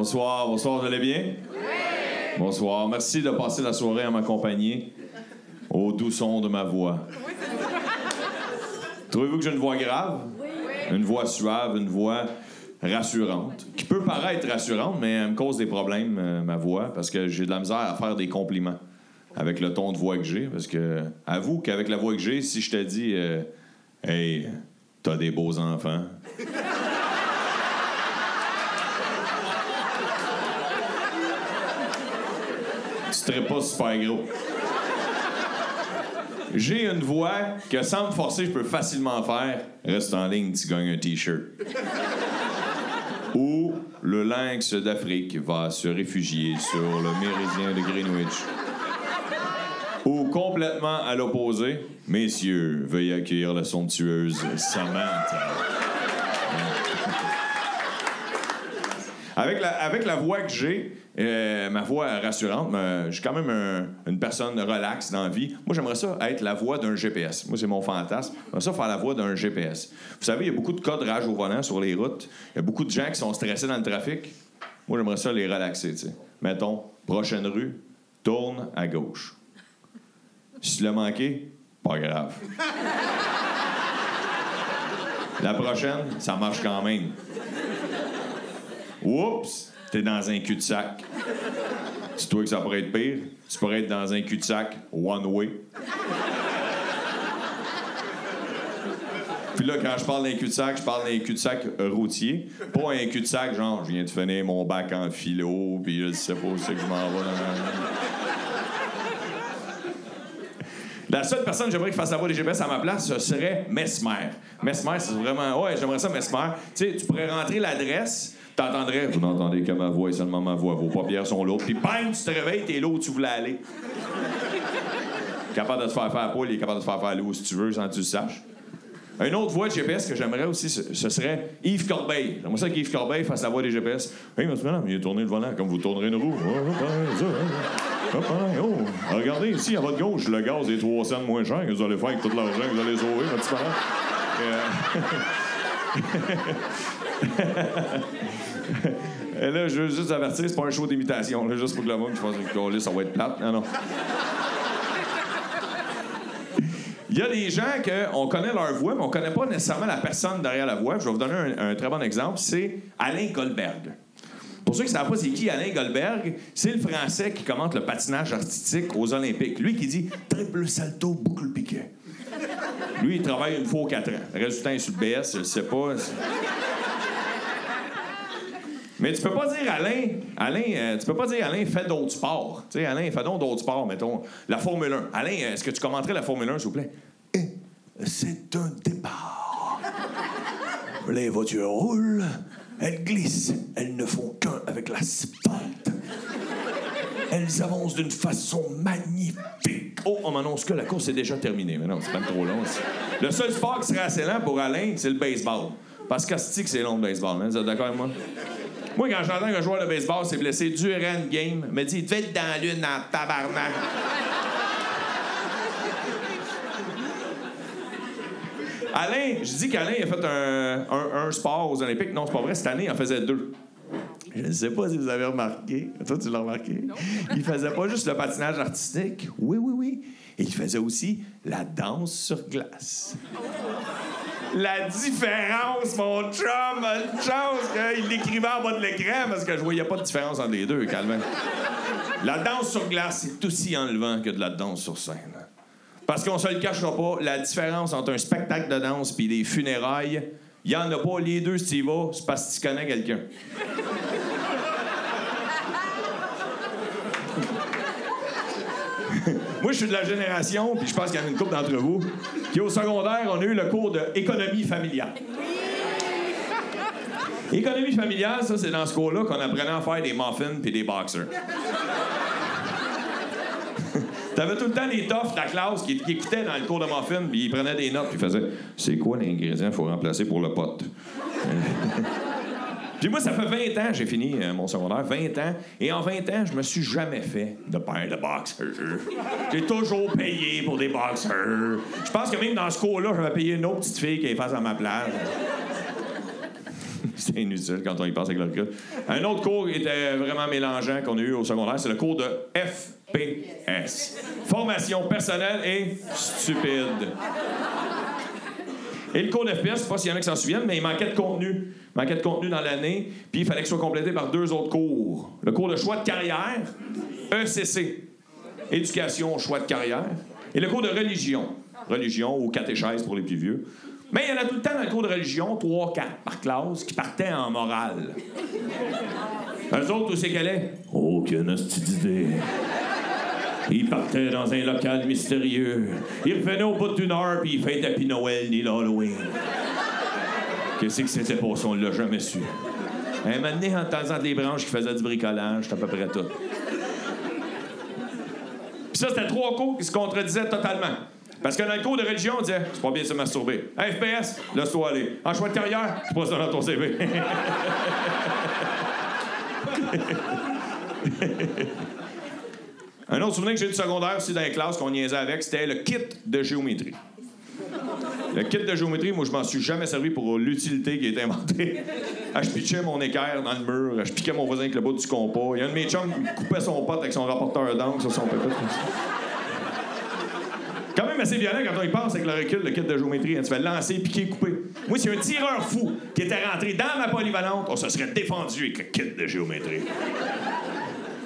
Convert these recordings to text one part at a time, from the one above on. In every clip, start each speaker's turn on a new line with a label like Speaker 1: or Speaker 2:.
Speaker 1: Bonsoir. Bonsoir, vous allez bien? Oui. Bonsoir, merci de passer la soirée à m'accompagner au doux son de ma voix. Trouvez-vous que j'ai une voix grave? Oui. Une voix suave, une voix rassurante, qui peut paraître rassurante, mais elle me cause des problèmes, euh, ma voix, parce que j'ai de la misère à faire des compliments avec le ton de voix que j'ai. Parce que, avoue qu'avec la voix que j'ai, si je te dis, euh, hey, t'as des beaux enfants. Tu serais pas super gros. J'ai une voix que sans me forcer, je peux facilement faire. Reste en ligne, tu gagnes un T-shirt. Ou le lynx d'Afrique va se réfugier sur le méridien de Greenwich. Ou complètement à l'opposé, messieurs, veuillez accueillir la somptueuse Samantha. Avec, la, avec la voix que j'ai, euh, ma voix rassurante, je suis quand même une personne relaxe dans la vie. Moi, j'aimerais ça être la voix d'un GPS. Moi, c'est mon fantasme. J'aimerais ça faire la voix d'un GPS. Vous savez, il y a beaucoup de cas de rage au volant sur les routes. Il y a beaucoup de gens qui sont stressés dans le trafic. Moi, j'aimerais ça les relaxer, tu sais. Mettons, prochaine rue, tourne à gauche. Si tu l'as manqué, pas grave. La prochaine, ça marche quand même. Oups, t'es dans un cul-de-sac. C'est toi que ça pourrait être pire. Tu pourrais être dans un cul-de-sac one way. Puis là, quand je parle d'un cul-de-sac, je parle d'un cul-de-sac routier. Pas un cul-de-sac, genre, je viens de finir mon bac en philo, puis je sais pas où c'est que je m'en vais. La seule personne que j'aimerais qu'il fasse la voix des GPS à ma place, ce serait Mesmer. Mesmer, c'est vraiment. Ouais, j'aimerais ça, Mesmer. Tu sais, tu pourrais rentrer l'adresse, t'entendrais. Vous n'entendez que ma voix et seulement ma voix. Vos paupières sont là. Puis, bang, tu te réveilles, t'es là où tu voulais aller. capable de te faire faire poule, il est capable de te faire faire où si tu veux, sans que tu le saches. Une autre voix de GPS que j'aimerais aussi, ce serait Yves Corbeil. J'aimerais ça qu'Yves Corbeil fasse la voix des GPS. Oui, monsieur, madame, il a tourné le volant comme vous tournerez une roue. Oh, regardez ici, à votre gauche, le gaz est 3 cents moins cher que vous allez faire avec tout l'argent que vous allez sauver, votre petit Et là, je veux juste avertir, c'est pas un show d'imitation, juste pour que le monde pense que ça va être plate. Non, non. Il y a des gens qu'on connaît leur voix, mais on connaît pas nécessairement la personne derrière la voix. Je vais vous donner un, très bon exemple. C'est Alain Goldberg. Pour ceux qui ne savent pas c'est qui Alain Goldberg, c'est le Français qui commente le patinage artistique aux Olympiques. Lui qui dit triple salto, boucle piqué. Lui, il travaille une fois aux quatre ans. Temps, il est sur le BS, je ne sais pas. Mais tu peux pas dire Alain, Alain, euh, tu peux pas dire Alain fait d'autres sports. Tu sais, Alain, fais donc d'autres sports, mettons. La Formule 1. Alain, est-ce que tu commenterais la Formule 1, s'il vous plaît? Eh, c'est un départ. Les voitures roulent, elles glissent, elles ne font qu'un avec l'asphalte. Elles avancent d'une façon magnifique. Oh, on m'annonce que la course est déjà terminée. Mais non, c'est pas trop long. Le seul sport qui serait assez lent pour Alain, c'est le baseball. Parce que c'est long le baseball. Hein? Vous êtes d'accord avec moi? Moi, quand j'entends qu'un joueur de baseball s'est blessé durant une game, me dit il devait être dans l'une en tabarnak. Alain, je dis qu'Alain a fait un, un, sport aux Olympiques. Non, c'est pas vrai. Cette année, il en faisait deux. Je ne sais pas si vous avez remarqué. Toi, tu l'as remarqué. Il faisait pas juste le patinage artistique. Oui, oui, oui. Il faisait aussi la danse sur glace la différence, mon chum, une chance qu'il l'écrivait en bas de l'écran parce que je voyais pas de différence entre les deux, Calvin. La danse sur glace, c'est aussi enlevant que de la danse sur scène. Parce qu'on se le cachera pas, la différence entre un spectacle de danse et des funérailles, il y en a pas. Les deux, si tu vas, c'est parce que tu connais quelqu'un. Moi, je suis de la génération, puis je pense qu'il y en a une couple d'entre vous, qui au secondaire, on a eu le cours d'économie familiale. Économie familiale, ça, c'est dans ce cours-là qu'on apprenait à faire des muffins puis des boxers. T'avais tout le temps des toughs de la classe qui, écoutaient dans le cours de muffins, puis ils prenaient des notes, puis ils faisaient C'est quoi l'ingrédient qu'il faut remplacer pour le pote Puis moi, ça fait 20 ans, j'ai fini euh, mon secondaire, 20 ans, et en 20 ans, je me suis jamais fait de paire de boxers. J'ai toujours payé pour des boxers. Je pense que même dans ce cours-là, j'avais payé une autre petite fille qui est face à ma place. C'était inutile quand on y pense avec le recul. Un autre cours qui était vraiment mélangeant qu'on a eu au secondaire, c'est le cours de FPS. Formation personnelle et stupide. Et le cours d'FPS, je sais pas s'il y en a qui s'en souviennent, mais il manquait de contenu. Il manquait de contenu dans l'année, puis il fallait que ce soit complété par deux autres cours. Le cours de choix de carrière, ECC, éducation, choix de carrière, et le cours de religion, religion ou catéchèse pour les plus vieux. Mais il y en a tout le temps dans le cours de religion, trois, quatre par classe, qui partaient en morale. Eux autres, où c'est qu'elle est? Aucune d'idée. Il partait dans un local mystérieux. Il revenait au bout d'une heure, puis il fêtait puis Noël ni l'Halloween. Qu'est-ce que c'était pour ça? On l'a jamais su. Un moment donné, en entendant des branches qui faisaient du bricolage, c'est à peu près tout. Puis ça, c'était trois cours qui se contredisaient totalement. Parce que dans le cours de religion, on disait c'est pas bien se masturber. Hey, FPS, laisse-toi aller. En choix de carrière, c'est pas ça dans ton CV. Un autre souvenir que j'ai du secondaire aussi dans les classes qu'on niaisait avec, c'était le kit de géométrie. Le kit de géométrie, moi, je m'en suis jamais servi pour l'utilité qui a été inventée. Ah, je pitchais mon équerre dans le mur, je piquais mon voisin avec le bout du compas. Il y a un de mes chums qui coupait son pote avec son rapporteur d'angle sur son pépite. Quand même assez violent quand on y pense avec le recul, le kit de géométrie. Hein. Tu fais lancer, piquer, couper. Moi, c'est un tireur fou qui était rentré dans ma polyvalente, on se serait défendu avec le kit de géométrie.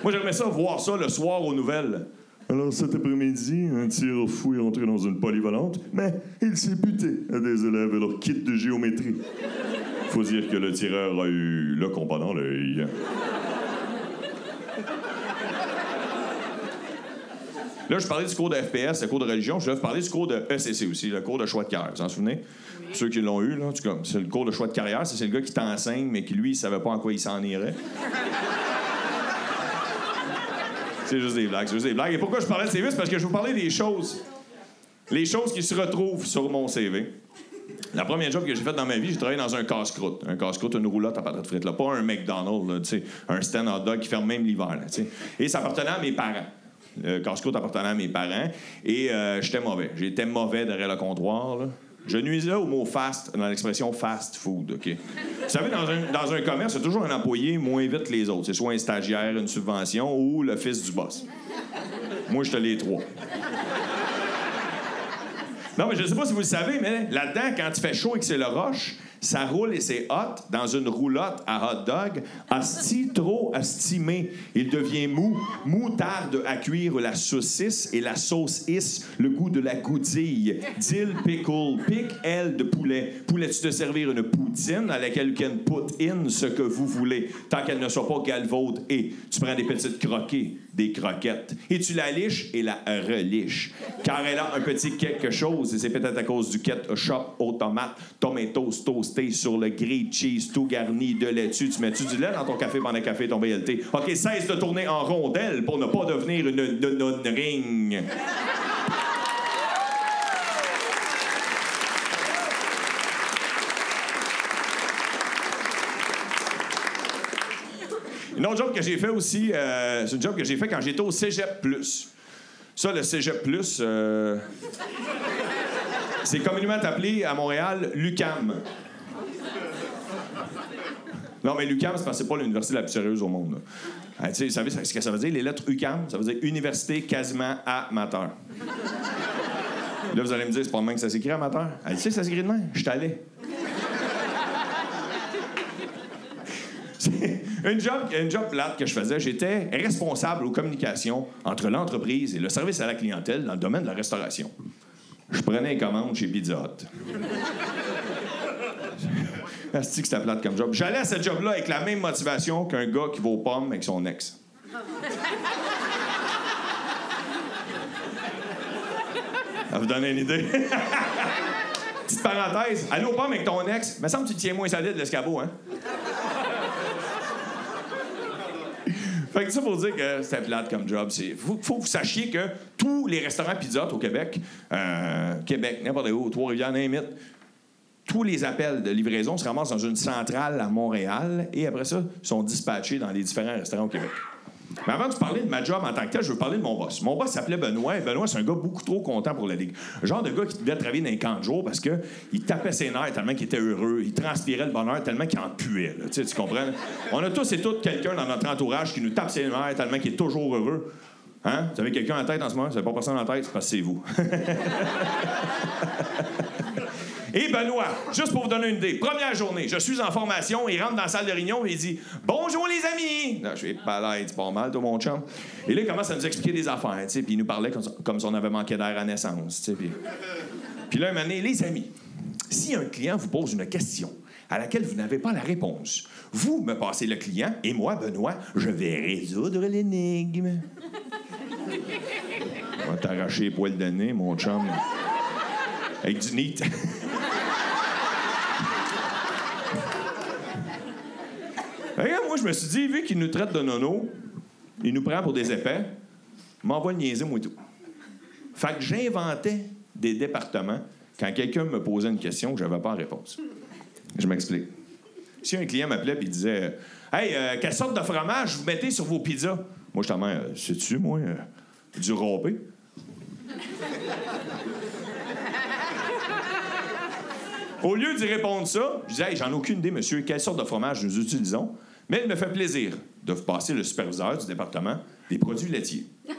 Speaker 1: Moi, j'aimerais ça voir ça le soir aux nouvelles. Alors cet après-midi, un tireur fou est entré dans une polyvalente, mais il s'est buté à des élèves et leur kit de géométrie. Faut dire que le tireur a eu le compas dans l'œil. Là, je parlais du cours de FPS, le cours de religion. Je vais vous parler du cours de ECC aussi, le cours de choix de carrière. Vous en souvenez? Ceux qui l'ont eu, là, c'est le cours de choix de carrière. C'est le gars qui t'enseigne, mais qui, lui, il savait pas en quoi il s'en irait. c'est juste des blagues, c'est juste. Et pourquoi je parlais de CV? C'est parce que je vais vous parler des choses. Les choses qui se retrouvent sur mon CV. La première job que j'ai faite dans ma vie, j'ai travaillé dans un casse-croûte. Un casse-croûte, une roulotte à de frites. Là. Pas un McDonald's, là, un stand hot dog qui ferme même l'hiver. Et ça appartenait à mes parents le casse-croûte appartenant à mes parents. Et euh, j'étais mauvais. J'étais mauvais derrière le comptoir. Je nuisais au mot fast dans l'expression fast food. OK? Vous savez, dans un, dans un commerce, il a toujours un employé moins vite que les autres. C'est soit un stagiaire, une subvention ou le fils du boss. Moi, j'étais les trois. Non, mais je ne sais pas si vous le savez, mais là-dedans, quand tu fais chaud et que c'est le roche, ça roule et c'est hot dans une roulotte à hot dog. Asti trop estimé. Il devient mou. Moutarde à cuire la saucisse et la sauce is, le goût de la goudille. Dill pickle, pick elle de poulet. Poulet-tu te servir une poutine à laquelle can put in ce que vous voulez, tant qu'elle ne soit pas galvaude et tu prends des petites croquées, des croquettes, et tu la liches et la reliches. Car elle a un petit quelque chose, et c'est peut-être à cause du ketchup aux tomates, tomatoes, toast sur le grilled cheese tout garni de laitue. Tu mets-tu du lait dans ton café pendant le café ton BLT? OK, cesse de tourner en rondelle pour ne pas devenir une non-ring. Une autre job que j'ai fait aussi, euh, c'est une job que j'ai fait quand j'étais au Cégep Plus. Ça, le Cégep Plus, euh, c'est communément appelé à Montréal l'UCAM. Non, mais l'UCAM, c'est pas l'université la plus sérieuse au monde. Ah, tu savez ce que ça veut dire? Les lettres UCAM, ça veut dire Université quasiment amateur. Là, vous allez me dire, c'est pas le que ça s'écrit amateur? Ah, tu sais ça s'écrit de même? Je suis allé. une job, une job plate que je faisais, j'étais responsable aux communications entre l'entreprise et le service à la clientèle dans le domaine de la restauration. Je prenais les commandes chez Pizza Hut. Asti que c'était plate comme job. J'allais à ce job-là avec la même motivation qu'un gars qui va aux pommes avec son ex. Ça vous donne une idée? Petite parenthèse. Aller aux pommes avec ton ex, me semble que tu tiens moins solide l'escabeau, hein? Fait que ça pour dire que c'était plate comme job. Il faut, faut, que vous sachiez que tous les restaurants pizza au Québec, euh, Québec, n'importe où, Trois-Rivières, n'importe tous les appels de livraison se ramassent dans une centrale à Montréal et après ça, sont dispatchés dans les différents restaurants au Québec. Mais avant de parler de ma job en tant que tel, je veux parler de mon boss. Mon boss s'appelait Benoît, et Benoît, c'est un gars beaucoup trop content pour la Ligue. Le genre de gars qui devait travailler dans les camps de jour parce qu'il tapait ses nerfs tellement qu'il était heureux, il transpirait le bonheur tellement qu'il en puait. Tu, comprends? On a tous et toutes quelqu'un dans notre entourage qui nous tape ses nerfs tellement qu'il est toujours heureux. Hein? Vous avez quelqu'un en tête en ce moment? Vous n'avez pas personne en tête? C'est vous. Et Benoît, juste pour vous donner une idée, première journée, je suis en formation, il rentre dans la salle de réunion et il dit Bonjour les amis! Là, je suis pas là, il dit pas mal, toi mon chum. Et là, il commence à nous expliquer des affaires, tu sais, puis il nous parlait comme, si on avait manqué d'air à naissance, tu sais. Puis, puis là, il m'a dit Les amis, si un client vous pose une question à laquelle vous n'avez pas la réponse, vous me passez le client et moi, Benoît, je vais résoudre l'énigme. On va t'arracher les poils de nez, mon chum. Avec du nid. Regarde, moi, je me suis dit, vu qu'il nous traite de nono, il nous prend pour des épais, m'envoie le niaiser, moi et tout. Fait que j'inventais des départements quand quelqu'un me posait une question que je n'avais pas réponse. Je m'explique. Si un client m'appelait et disait Hey, euh, quelle sorte de fromage vous mettez sur vos pizzas? Moi, je t'en euh, sais-tu, moi, euh, du râpé? Au lieu d'y répondre ça, je disais, hey, j'en ai aucune idée, monsieur, quelle sorte de fromage nous utilisons. Mais il me fait plaisir de vous passer le superviseur du département des produits laitiers.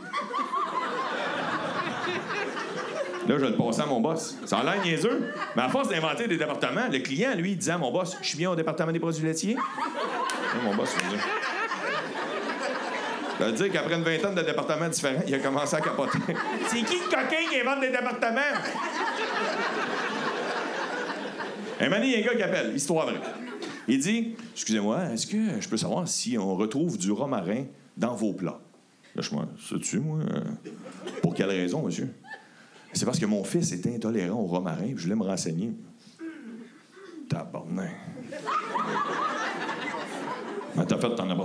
Speaker 1: Là, je le passais à mon boss. Ça a l'air niaiseux. Mais à force d'inventer des départements, le client, lui, il disait à mon boss Je suis bien au département des produits laitiers. Là, mon boss, dit Ça veut dire qu'après une vingtaine de départements différents, il a commencé à capoter. C'est qui le coquin qui invente des départements? Un moment, il y a un gars qui appelle, histoire vraie. Il dit Excusez-moi, est-ce que je peux savoir si on retrouve du romarin dans vos plats? Me sais-tu, moi Pour quelle raison, monsieur? C'est parce que mon fils est intolérant au romarin, puis je voulais me renseigner. Tabarnak. Mais t'as fait, t'en as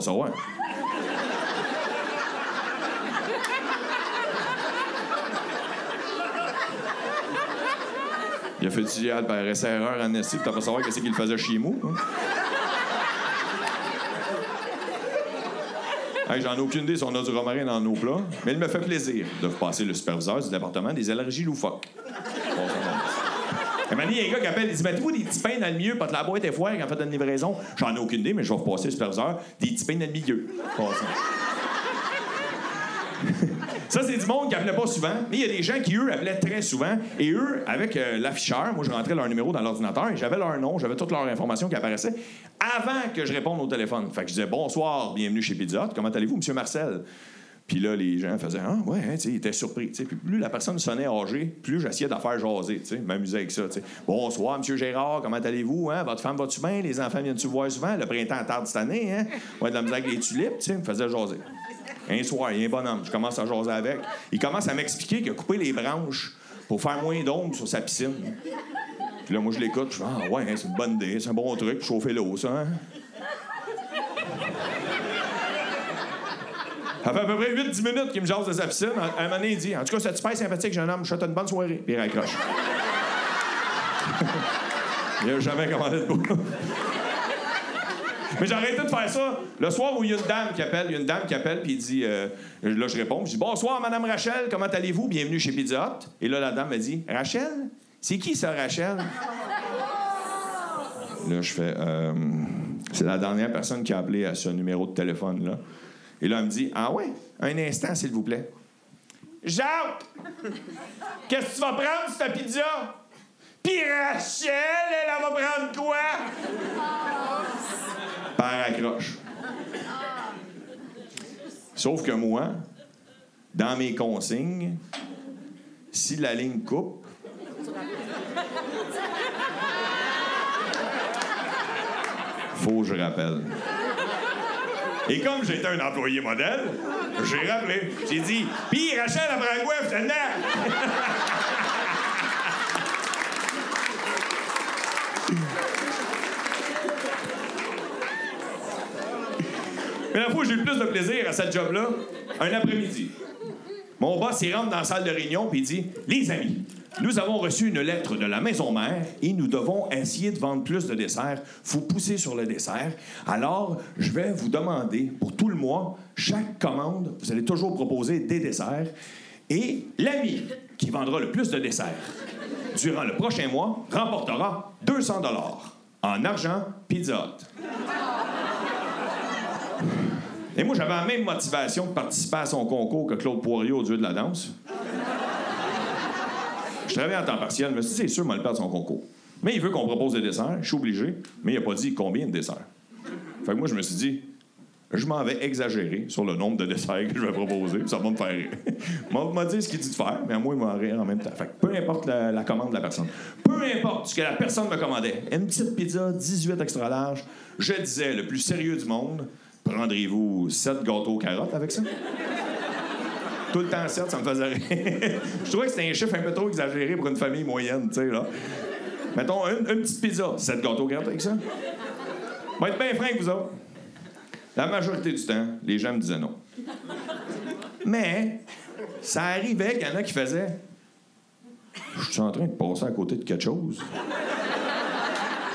Speaker 1: Il a fait du dial par erreur en esti, puis t'as pas savoir qu'est-ce qu'il faisait chez moi. hein? Hey, J'en ai aucune idée si on a du romarin dans nos plats, mais il me fait plaisir de vous passer le superviseur du département des allergies loufoques. Bon, il y a un gars qui appelle, il dit Mettez-vous des petits pains dans le milieu, pas de la boîte est foire quand fait une livraison. J'en ai aucune idée, mais je vais vous passer le superviseur des petits pains dans le milieu. Bon, ça. C'est du monde qui appelait pas souvent, mais il y a des gens qui, eux, appelaient très souvent. Et eux, avec euh, l'afficheur, moi, je rentrais leur numéro dans l'ordinateur et j'avais leur nom, j'avais toutes leurs informations qui apparaissaient avant que je réponde au téléphone. Fait que je disais Bonsoir, bienvenue chez Pizza Hut. Comment allez-vous, Monsieur Marcel? Puis là, les gens faisaient Ah, ouais, hein, ils étaient surpris. Puis plus la personne sonnait âgée, plus j'essayais d'en faire jaser, tu sais, m'amuser avec ça. Bonsoir, Monsieur Gérard, comment allez-vous? Hein? Votre femme va-tu bien? Les enfants viennent-tu voir souvent? Le printemps tarde cette année, hein? Ouais, de la misère avec les tulipes, tu sais, me faisait jaser. Un soir, il y a un bonhomme, je commence à jaser avec. Il commence à m'expliquer qu'il a coupé les branches pour faire moins d'ombre sur sa piscine. Puis là, moi, je l'écoute, je fais Ah, ouais, hein, c'est une bonne idée, c'est un bon truc, chauffer l'eau, ça, hein? Ça fait à peu près 8-10 minutes qu'il me jase de sa piscine. À un moment donné, il dit En tout cas, c'est super sympathique, jeune homme, je souhaite une bonne soirée. Puis il raccroche. il n'a jamais commandé de bouffe. Mais j'ai arrêté de faire ça. Le soir où il y a une dame qui appelle, il y a une dame qui appelle, puis il dit euh, Là, je réponds, je dis Bonsoir, Madame Rachel, comment allez-vous? Bienvenue chez Pizza Hut. Et là, la dame me dit Rachel? C'est qui ça, Rachel? Là, je fais euh, C'est la dernière personne qui a appelé à ce numéro de téléphone-là. Et là, elle me dit Ah ouais, un instant, s'il vous plaît. Jacques Qu'est-ce que tu vas prendre, cette pizza? Puis Rachel, elle, elle va prendre quoi? Accroche. Sauf que moi, dans mes consignes, si la ligne coupe, faut que je rappelle. Et comme j'étais un employé modèle, j'ai rappelé. J'ai dit, pis Rachel, prend quoi, finalement? Mais la fois où j'ai eu le plus de plaisir à cette job-là, un après-midi. Mon boss, il rentre dans la salle de réunion puis il dit Les amis, Nous avons reçu une lettre de la maison mère et nous devons essayer de vendre plus de desserts. faut pousser sur le dessert. Alors, je vais vous demander, pour tout le mois, chaque commande, vous allez toujours proposer des desserts. Et l'ami qui vendra le plus de desserts durant le prochain mois remportera 200 dollars en argent Pizza Hut. Et moi, j'avais la même motivation de participer à son concours que Claude Poirier au Dieu de la danse. Je travaillais en temps partiel, mais c'est sûr, moi, le perdre son concours. Mais il veut qu'on propose des desserts, je suis obligé, mais il n'a pas dit combien de desserts. Fait que moi, je me suis dit, je m'en vais exagérer sur le nombre de desserts que je vais proposer, ça va me faire rire. m'a dit ce qu'il dit de faire, mais à moi, il m'a rire en même temps. Fait que peu importe la, la, commande de la personne, peu importe ce que la personne me commandait, une petite pizza, 18 extra large, je disais, le plus sérieux du monde, prendrez-vous 7 gâteaux carottes avec ça? Tout le temps 7, ça me faisait rire. je trouvais que c'était un chiffre un peu trop exagéré pour une famille moyenne, tu sais, là. Mettons, une, petite pizza, 7 gâteaux carottes avec ça? Va être bien franc vous autres. La majorité du temps, les gens me disaient non. Mais ça arrivait qu'il y en a qui faisaient Je suis en train de passer à côté de quelque chose.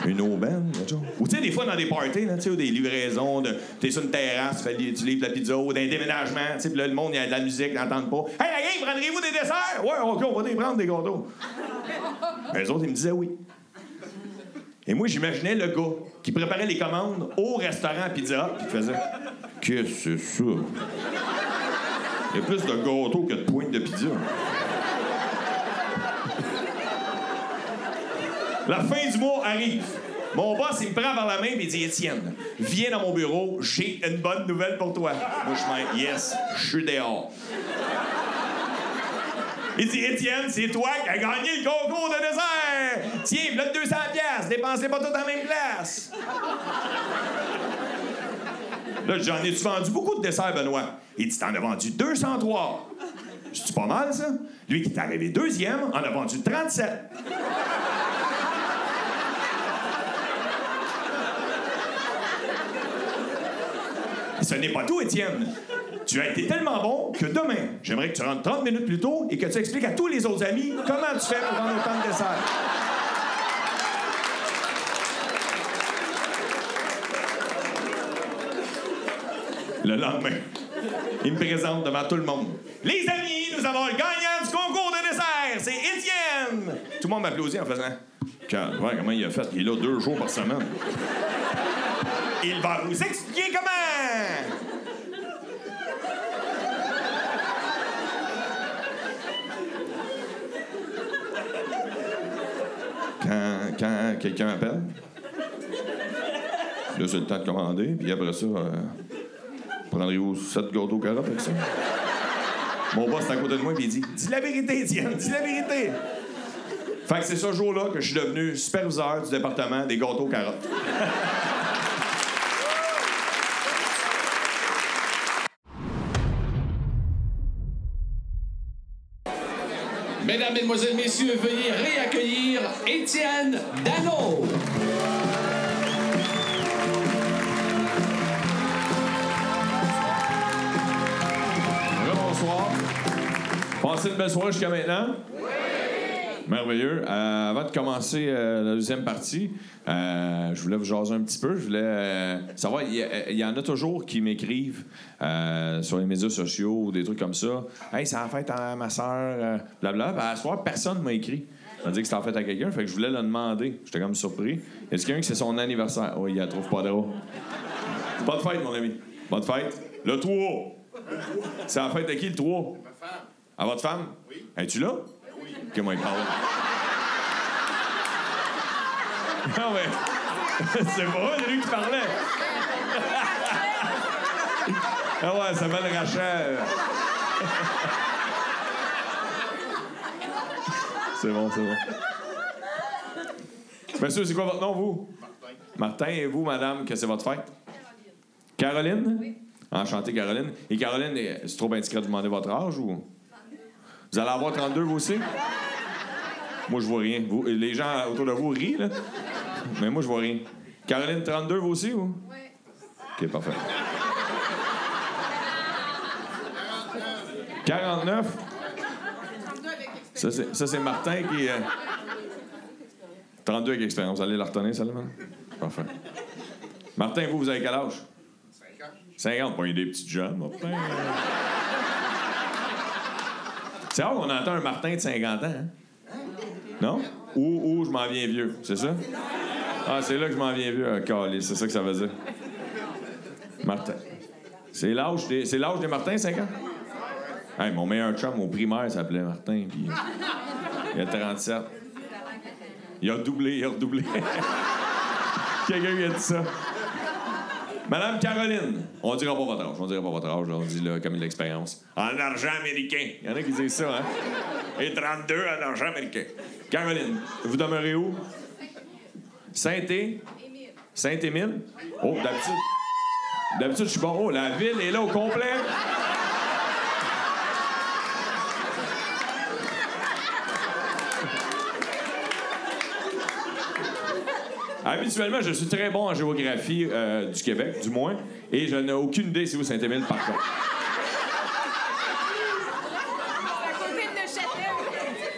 Speaker 1: Une aubaine, Ou tu sais, des fois dans des parties, là, ou des livraisons, de, t'es sur une terrasse, tu, fais, livres la pizza, ou d'un déménagement, tu sais, là, le monde, il y a de la musique, ils n'entendent pas. Hey, la gang, prendrez-vous des desserts? Ouais, OK, on va les prendre des gâteaux. Les autres, ils me disaient oui. Et moi, j'imaginais le gars qui préparait les commandes au restaurant Pizza puis qui faisait Qu'est-ce que c'est ça? Il y a plus de gâteaux que de pointes de pizza. La fin du mois arrive. Mon boss, il me prend par la main et il dit Étienne, viens dans mon bureau, j'ai une bonne nouvelle pour toi. Moi, je dis Yes, je suis dehors. Il dit Étienne, c'est toi qui as gagné le concours de dessert. Tiens, là 200 pièces, dépensez pas tout en même place. Là, j'en ai-tu vendu beaucoup de desserts, Benoît? Il dit T'en as vendu 203. C'est pas mal, ça? Lui qui est arrivé deuxième en a vendu 37. Ce n'est pas tout, Étienne. Tu as été tellement bon que demain, j'aimerais que tu rentres 30 minutes plus tôt et que tu expliques à tous les autres amis comment tu fais pour vendre autant de desserts. Le lendemain, il me présente devant tout le monde. Les amis, nous avons le gagnant du concours de dessert, c'est Étienne! Tout le monde m'applaudit en faisant. Ouais, comment il a fait? Il est là deux jours par semaine. Il va vous expliquer comment! Quand, quand quelqu'un appelle, là, c'est le temps de commander, puis après ça, euh, prendrez-vous sept gâteaux carottes avec ça? Mon boss est à côté de moi, puis il dit Dis la vérité, Étienne, dis la vérité! Fait que c'est ce jour-là que je suis devenu superviseur du département des gâteaux carottes.
Speaker 2: Mesdames, Mesdemoiselles, Messieurs, veuillez réaccueillir Étienne Dano.
Speaker 1: Bonsoir. Passez une belle soirée jusqu'à maintenant. Merveilleux. Euh, avant de commencer euh, la deuxième partie, euh, je voulais vous jaser un petit peu. Je voulais savoir, il y, en a toujours qui m'écrivent sur les médias sociaux ou des trucs comme ça. Hey, ça a fait à ma soeur, blabla. Ben, à ce soir, personne ne m'a écrit. M'a dit que c'était en fait à quelqu'un, fait que je voulais le demander. J'étais comme surpris. Est-ce qu'il y a un que c'est son anniversaire? Oui, il la trouve pas drôle. Pas de fête, mon ami. Pas de fête. Le 3. C'est la fête de qui, le 3? Ma femme. À votre femme? Oui. Es-tu là? Que moi, il parle. non, mais. C'est pas lui qui parlait. ah ouais, ça s'appelle Rachel. c'est bon, c'est bon. Monsieur, c'est quoi votre nom, vous? Martin. Martin, et vous, madame, que c'est votre fête? Caroline? Caroline? Oui. Enchantée, Caroline. Et Caroline, c'est trop indiscret de demander votre âge ou? Vous allez avoir 32, vous aussi? Moi, je vois rien. les gens autour de vous rient, là. Mais moi, je vois rien. Caroline, 32, vous aussi, ou? Oui. OK, parfait. 49. 49? 32 avec Ça, c'est, Martin qui. euh, 32 avec expérience. Vous allez la retenir, celle-là? Parfait. Martin, vous, vous avez quel âge? 50. 50. Bon, il des petits jeunes, Martin. C'est rare qu'on entend un Martin de 50 ans, hein? Non? Ou, ou je m'en viens vieux, c'est ça? Ah, c'est là que je m'en viens vieux, ah, câlisse, c'est ça que ça veut dire. Martin. C'est l'âge des, c'est l'âge des Martins, 5 ans? Mon meilleur chum au primaire s'appelait Martin, puis il a 37. Il a doublé, il a redoublé. Quelqu'un qui a dit ça. Madame Caroline, on dira pas votre âge, on dira pas votre âge, on dit là, comme de l'expérience. En argent américain. Il y en a qui disent ça, hein? Et 32 en argent américain. Caroline, vous demeurez où? Saint-É? Saint-Émile? Oh, d'habitude. D'habitude, je suis bon. Oh, la ville est là au complet. Habituellement, je suis très bon en géographie euh, du Québec, du moins, et je n'ai aucune idée c'est où Saint-Émile, par contre.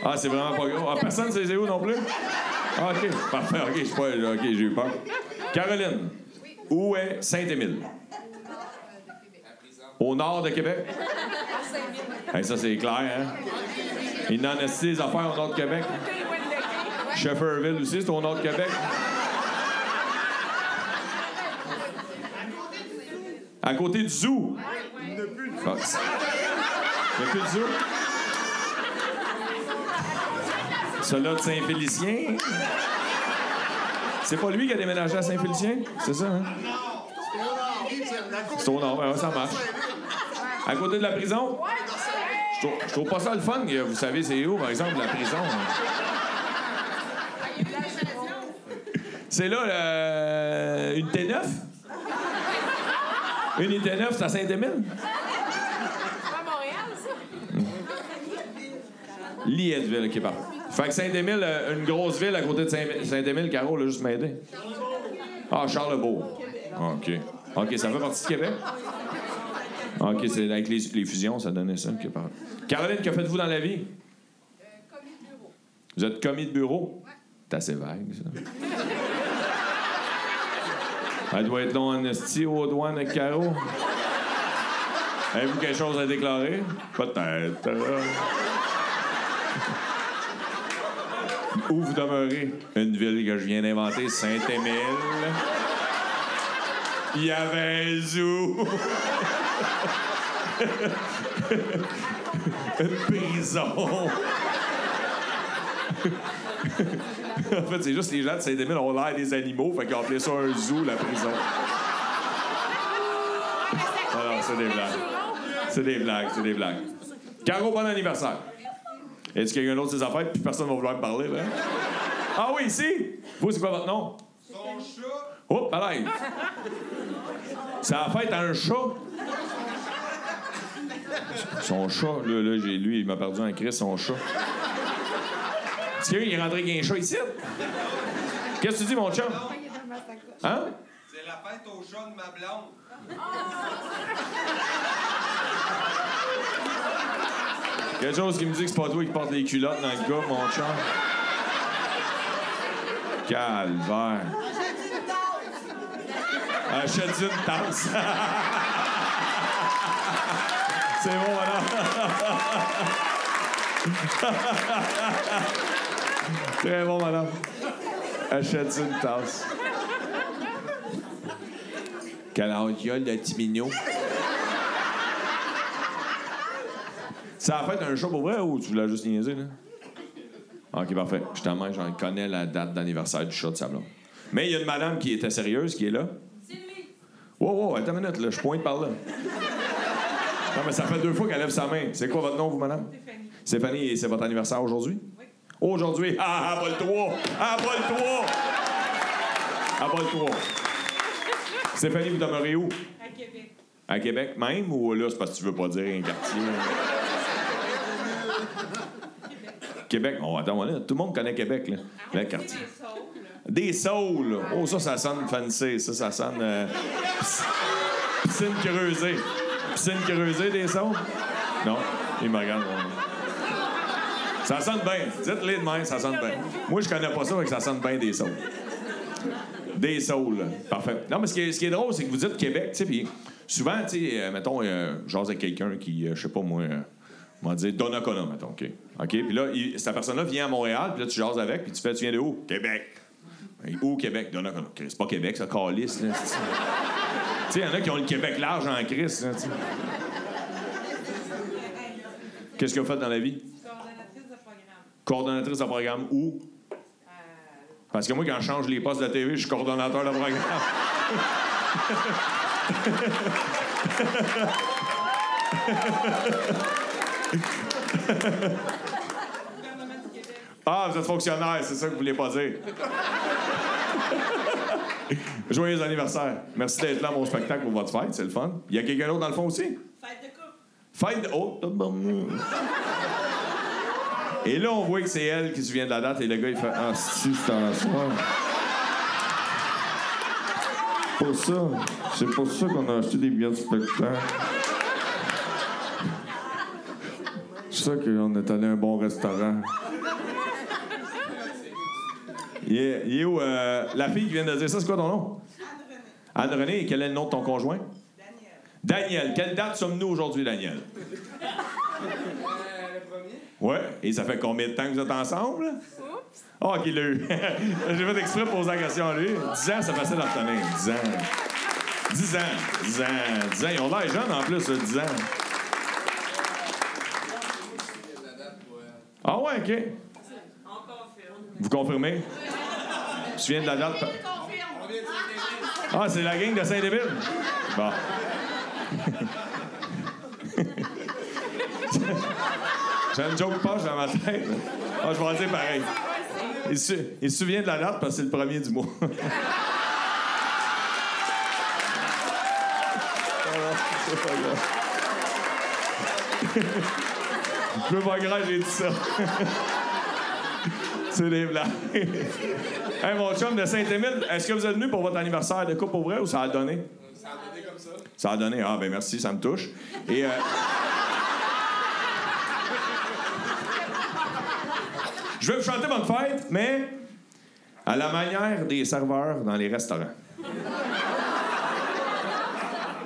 Speaker 1: Ah, c'est vraiment pas gros. Ah, personne ne sait où non plus? Ah, OK. Parfait. OK, j'ai eu peur. Caroline, où est Saint-Émile? Au nord de Québec? Hey, ça, c'est clair, hein? Il en a six affaires au nord de Québec. Shefferville aussi, c'est au nord de Québec. À côté du zoo. Il n'y a plus de zoo. Il n'y a plus de zoo? Celui-là de Saint-Félicien. C'est pas lui qui a déménagé à Saint-Félicien? C'est ça, hein? C'est au nord, ben ouais, ça marche. À côté de la prison? Je trouve- je trouve pas ça le fun. que Vous savez, c'est où, par exemple, la prison? C'est là, euh, une T9? Une T9, c'est à Saint-Émile?
Speaker 3: Pas Montréal, ça?
Speaker 1: Lietteville, qui est parfait. Fait que Saint-Émile, euh, une grosse ville à côté de Saint- Saint-Émile, Caro, là, juste m'aider. Ah, Charlebourg. OK. OK, ça fait partie de Québec? OK, c'est avec les, les fusions, ça donnait ça. OK, parfait. Caroline, que faites-vous dans la vie?
Speaker 3: Commis de bureau.
Speaker 1: Vous êtes commis de bureau? C'est assez vague, ça. Elle doit être long en esti aux douanes avec Caro. Avez-vous quelque chose à déclarer? Peut-être. Où vous demeurez? Une ville que je viens d'inventer, Saint-Émile. Il y avait un zoo. Une prison. En fait, c'est juste les gens de Saint-Émile ont l'air des animaux, fait qu'ils ont appelé ça un zoo, la prison. Alors, c'est des blagues. C'est des blagues, c'est des blagues. Caro, bon anniversaire. Est-ce qu'il y a quelqu'un d'autre de ses affaires, puis personne ne va vouloir me parler, là? Ah oui, ici! Vous, c'est quoi votre nom?
Speaker 4: Son chat,
Speaker 1: Oh, à l'aise. C'est la fête à un chat. Son chat, là, là j'ai, lui, il m'a perdu un cri, son chat. Est-ce qu'il est rentré avec un chat ici? Qu'est-ce que tu dis, mon chum? Hein?
Speaker 4: c'est la fête au chat de ma blonde.
Speaker 1: Quelque chose qui me dit que c'est pas toi qui porte les culottes dans le gars, mon chum. Calvaire. Achète une tasse. c'est bon, voilà. Très bon, madame. Achète une tasse. Quel âge il a, le petit mignon? Ça a fait un show pour vrai ou tu voulais juste niaiser, là? OK, parfait. Justement, j'en connais la date d'anniversaire du chat de Sablon. Mais il y a une madame qui était sérieuse, qui est là. Wow, wow, attends une minute, là, je pointe par là. Non, mais ça fait deux fois qu'elle lève sa main. C'est quoi votre nom, vous, madame? Stéphanie. Stéphanie, c'est votre anniversaire aujourd'hui? Aujourd'hui? Ah, ah, le 3! Ah, le 3! Ah, pas le 3. Stéphanie, vous demeurez où?
Speaker 3: À Québec.
Speaker 1: À Québec même ou là, c'est parce que tu veux pas dire un quartier? Québec. Oh, attends, là, tout le monde connaît Québec, là. Le quartier. Des saules. Oh, ça, ça sonne fancy. Ça, ça sonne. euh, pis- piscine creusée. Piscine creusée, des saules? Non, il me regarde. Ça sonne bien. Dites-les de même, ça sonne bien. Moi, je connais pas ça, mais ça sonne bien des saules. Des saules. Parfait. Non, mais ce qui est, drôle, c'est que vous dites Québec, tu sais, puis souvent, tu sais, euh, mettons, euh, j'ose avec quelqu'un qui, euh, je sais pas moi, on va dire Donnacona, mettons, OK. OK, puis là, cette personne-là vient à Montréal, puis là, tu jases avec, puis tu fais, tu viens de où? Québec. Ben, Où Québec? Donnacona. OK, C'est pas Québec, ça, Calice, là. c'est- Tu sais, il y en a qui ont le Québec large en crise, là. Qu'est-ce que vous faites dans la vie?
Speaker 3: Coordonnatrice de programme.
Speaker 1: Programme où? Parce que moi, quand je change les postes de TV, je suis coordonnateur de programme. Ah, vous êtes fonctionnaire, c'est ça que vous voulez pas dire. Joyeux anniversaire. Merci d'être là à mon spectacle pour votre fête, c'est le fun. Il y a quelqu'un d'autre dans le fond aussi?
Speaker 3: Fête de couple.
Speaker 1: Fête de... Oh. Et là, on voit que c'est elle qui se souvient de la date et le gars, il fait Ah, si, c'est en soir. Pour ça, c'est pour ça qu'on a acheté des billets de spectacle. C'est ça qu'on est allé à un bon restaurant. Il est, où? euh, la fille qui vient de dire ça, c'est quoi ton nom? Anne-Renée. Quel est le nom de ton conjoint? Daniel. Quelle date sommes-nous aujourd'hui, Daniel? Ouais. Et ça fait combien de temps que vous êtes ensemble?
Speaker 3: Oups.
Speaker 1: Ah, qu'il l'a eu. J'ai fait exprès de poser la question à lui. 10 ans, c'est facile à retenir. 10 ans. 10 ans. 10 ans. 10 ans. Ils ont l'air jeunes en plus, euh, 10 ans. Ah ouais, OK. Vous confirmez? Tu viens de la date? Ah, c'est la gang de Saint-David? Bon. J'ai une joke poche dans ma tête. Ah, je vais en dire pareil. Il se, il se souvient de la date parce que c'est le premier du mois. Pas. Je veux pas grave, j'ai dit ça. C'est des blagues. hey, mon chum de Saint-Émile, est-ce que vous êtes venu pour votre anniversaire de coupe au vrai ou ça a donné? Ça a donné comme ça. Ça a donné. Ah, ben merci, ça me touche. Et. euh, Je vais vous chanter bonne fête, mais à la manière des serveurs dans les restaurants.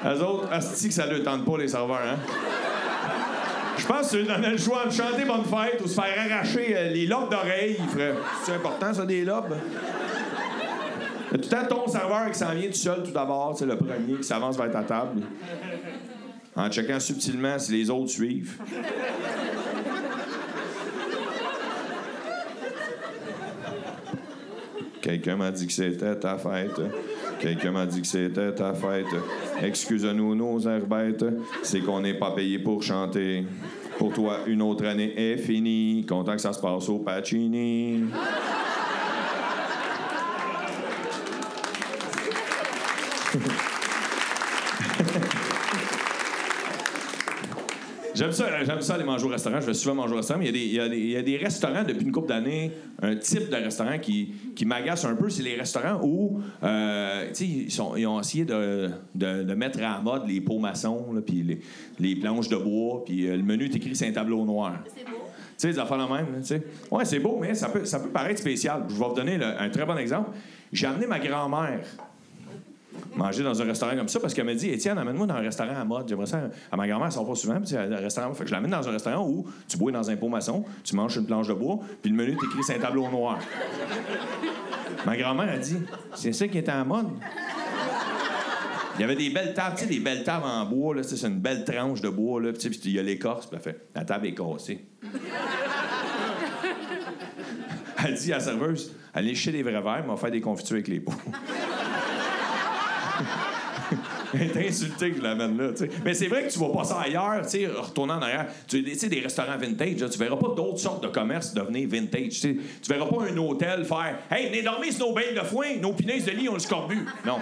Speaker 1: Eux autres, asti que ça ne tente pas, les serveurs, hein? Je pense que donnais le choix de chanter bonne fête ou se faire arracher euh, les lobes d'oreilles. Il ferait. C'est important, ça, des lobes? Tout le temps ton serveur qui s'en vient tout seul, tout d'abord. C'est le premier qui s'avance vers ta table. En checkant subtilement si les autres suivent. Quelqu'un m'a dit que c'était ta fête. Quelqu'un m'a dit que c'était ta fête. Excuse-nous, nos airs. C'est qu'on n'est pas payé pour chanter. Pour toi, une autre année est finie. Content que ça se passe au Pacini. J'aime ça, j'aime ça aller manger au restaurant. Je vais souvent manger au restaurant. Mais il y y a des restaurants depuis une couple d'années, un type de restaurant qui, qui m'agace un peu. C'est les restaurants où euh, ils, sont- ils ont essayé de, de- de mettre à la mode les pots maçons, puis les, les planches de bois, puis euh, le menu est écrit sur un tableau noir.
Speaker 3: C'est beau.
Speaker 1: Tu sais, des affaires la même, là. Ouais, c'est beau, mais ça peut, ça peut paraître spécial. Je vais vous donner là, un très bon exemple. J'ai amené ma grand-mère manger dans un restaurant comme ça parce qu'elle m'a dit Étienne, amène-moi dans un restaurant à mode. J'aimerais ça. À ma grand-mère, elle sort pas souvent, puis c'est un restaurant. Fait que je l'amène dans un restaurant où tu bois dans un pot maçon, tu manges une planche de bois, puis le menu est écrit sur un tableau noir. Ma grand-mère a dit C'est ça qui était en mode. Il y avait des belles tables, tu sais, des belles tables en bois, là, c'est une belle tranche de bois, là, puis il y a l'écorce, puis fait La table est cassée. Elle dit à la serveuse Allez chez des vrais verres, va faire des confitures avec les pots. Est insultée que je l'amène là. Mais c'est vrai que tu vas pas ça ailleurs, tu sais, retournant en arrière. Tu sais, des restaurants vintage, là, tu verras pas d'autres sortes de commerces devenir vintage, tu sais. Tu verras pas un hôtel faire « Hey, venez dormir sur nos bains de foin, nos punaises de lit ont le scorbut. » Non.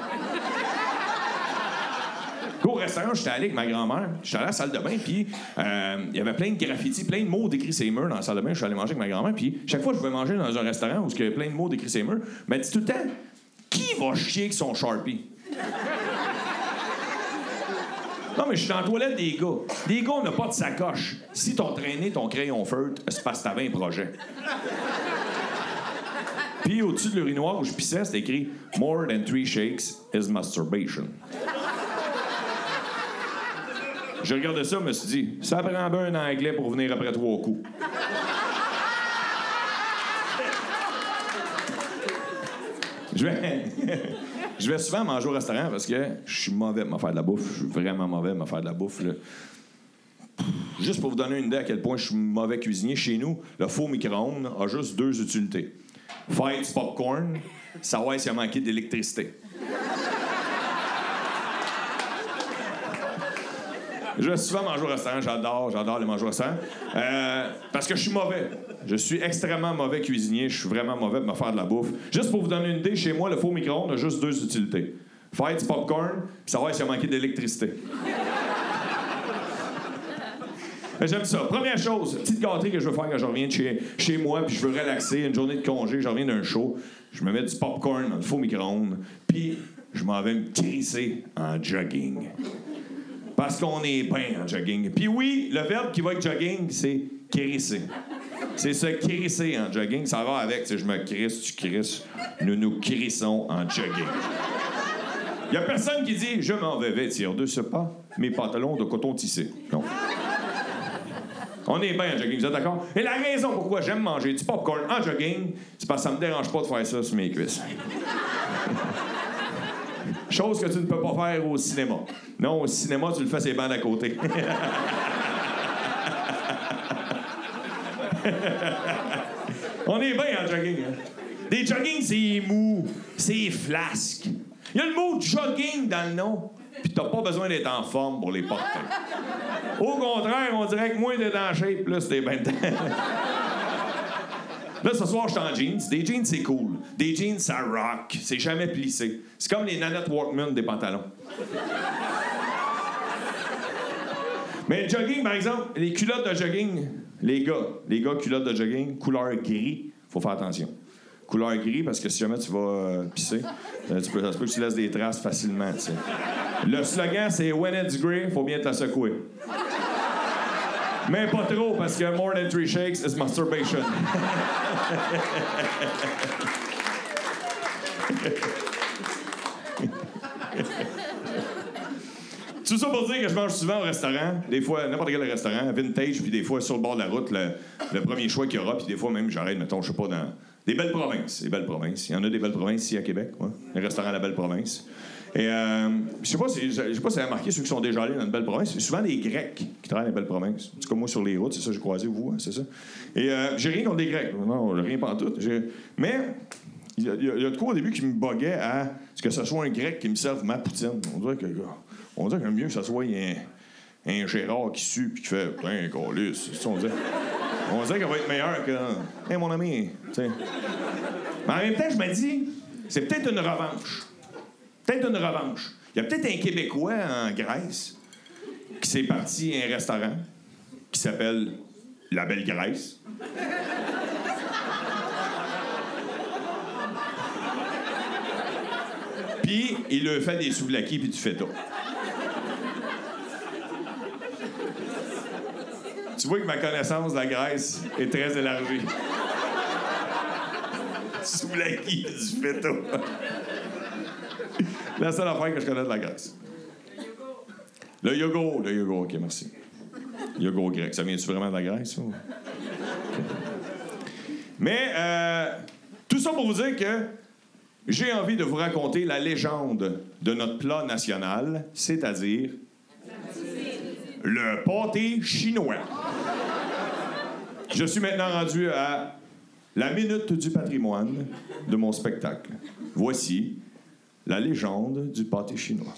Speaker 1: Au restaurant, j'étais allé avec ma grand-mère. J'étais allé à la salle de bain, puis euh, il y avait plein de graffitis, plein de mots décrits sur murs dans la salle de bain. Je suis allé manger avec ma grand-mère, puis chaque fois que je vais manger dans un restaurant où il y a plein de mots décrits sur les murs, elle me dit tout le temps « Qui va chier avec son Sharpie? » Non, mais je suis dans la toilette des gars. Les gars, on n'a pas de sacoche. Si t'as traîné ton crayon feutre, c'est parce que t'avais un projet. Puis au-dessus de l'urinoir où je pissais, c'était écrit More than three shakes is masturbation. Je regardais ça, je me suis dit, ça prend bien un anglais pour venir après trois coups. Je vais, je vais souvent manger au restaurant parce que je suis mauvais à me faire de la bouffe. Je suis vraiment mauvais à me faire de la bouffe. Juste pour vous donner une idée à quel point je suis mauvais cuisinier, chez nous, le faux micro-ondes a juste deux utilités. Faire du popcorn, savoir s'il a manqué d'électricité. Je vais souvent manger au restaurant, j'adore, j'adore les manger au restaurant. Euh, parce que je suis mauvais. Je suis extrêmement mauvais cuisinier, je suis vraiment mauvais pour me faire de la bouffe. Juste pour vous donner une idée, chez moi, le faux micro-ondes a juste deux utilités. Faire du popcorn, puis savoir s'il a manqué d'électricité. J'aime ça. Première chose, petite gâterie que je veux faire quand je reviens de chez, chez moi, puis je veux relaxer, une journée de congé, je reviens d'un show, je me mets du popcorn dans le faux micro-ondes, puis je m'en vais me crisser en jogging. Parce qu'on est bien en jogging. Puis oui, le verbe qui va avec jogging, c'est crisser. C'est se crisser en jogging. Ça va avec, c'est je me crisse, tu crisses. Nous nous crissons en jogging. Il a personne qui dit je m'en vais vêtir de ce pas mes pantalons de coton tissé. Non. On est bien en jogging, vous êtes d'accord? Et la raison pourquoi j'aime manger du popcorn en jogging, c'est parce que ça me dérange pas de faire ça sur mes cuisses. Chose que tu ne peux pas faire au cinéma. Non, au cinéma, tu le fais ses bandes à côté. On est bien en jogging. hein. Des jogging, c'est mou, c'est flasque. Il y a le mot jogging dans le nom, puis t'as pas besoin d'être en forme pour les porter. Au contraire, on dirait que moins d'être en shape, là, c'était bien Là, ce soir, je suis en jeans. Des jeans, c'est cool. Des jeans, ça rock. C'est jamais plissé. C'est comme les nanettes Walkman des pantalons. Mais le jogging, par exemple, les culottes de jogging, les gars, les gars, culottes de jogging, couleur gris, faut faire attention. Couleur gris, parce que si jamais tu vas euh, pisser, euh, tu peux, ça se peut que tu laisses des traces facilement. Le slogan, c'est When it's gray, faut bien te la secouer. Mais pas trop, parce que more than three shakes is masturbation. Tout ça pour dire que je mange souvent au restaurant, des fois, n'importe quel restaurant, vintage, puis des fois sur le bord de la route, le, premier choix qu'il y aura, puis des fois même j'arrête, mettons, je sais pas, dans des belles provinces. Des belles provinces. Il y en a des belles provinces ici à Québec, ouais. Les restaurants à la belle province. Et euh, je sais pas si je sais pas si vous avez remarqué ceux qui sont déjà allés dans une belle province, c'est souvent des Grecs qui travaillent dans les belles provinces. C'est comme moi sur les routes, c'est ça, j'ai croisé vous, hein, c'est ça. Et euh, j'ai rien contre les Grecs. Non, rien pas tout. Mais il y a de quoi au début qui me boguait à ce que ce soit un Grec qui me serve ma poutine. On dirait que on dirait que mieux que ce soit un, Gérard qui sue puis qui fait Putain, ça, on dirait. On dirait qu'elle va être meilleure que. Hé, mon ami. Mais en même temps, je me dis, c'est peut-être une revanche. Peut-être une revanche. Il y a peut-être un Québécois en Grèce qui s'est parti à un restaurant qui s'appelle La Belle Grèce. Puis, il a fait des souvlaki puis du feta. Vois que ma connaissance de la Grèce est très élargie. souvlaki puis du feta. la seule affaire que je connais de la Grèce. Le yogourt. Le yogourt, OK, merci. Yogourt grec. Ça vient-tu vraiment de la Grèce. Mais, euh, tout ça pour vous dire que j'ai envie de vous raconter la légende de notre plat national, c'est-à-dire le pâté chinois. Je suis maintenant rendu à la minute du patrimoine de mon spectacle. Voici la légende du pâté chinois.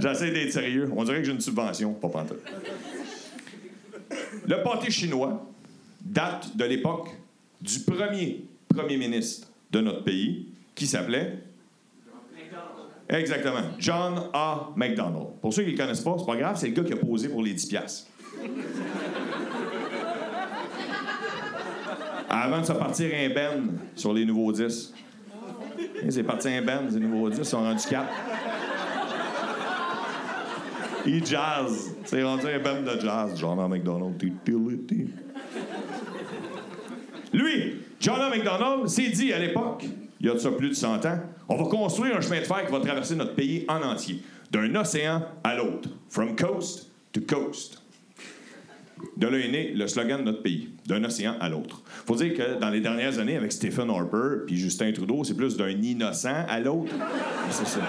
Speaker 1: J'essaie d'être sérieux. On dirait que j'ai une subvention, pas pantoute. Le pâté chinois date de l'époque du premier premier ministre de notre pays, qui s'appelait Exactement. John A. McDonald. Pour ceux qui ne le connaissent pas, c'est pas grave, c'est le gars qui a posé pour les 10 piastres. Avant de se partir un ben sur les nouveaux 10. Et C'est parti un ben, les nouveaux 10 sont rendus 4. Il jazz. C'est rendu un band de jazz. John. McDonald. Lui, John. McDonald s'est dit à l'époque, il y a de ça plus de 100 ans, on va construire un chemin de fer qui va traverser notre pays en entier, d'un océan à l'autre, from coast to coast. De là est né le slogan de notre pays, d'un océan à l'autre. Faut dire que dans les dernières années, avec Stephen Harper puis Justin Trudeau, c'est plus d'un innocent à l'autre. C'est ça.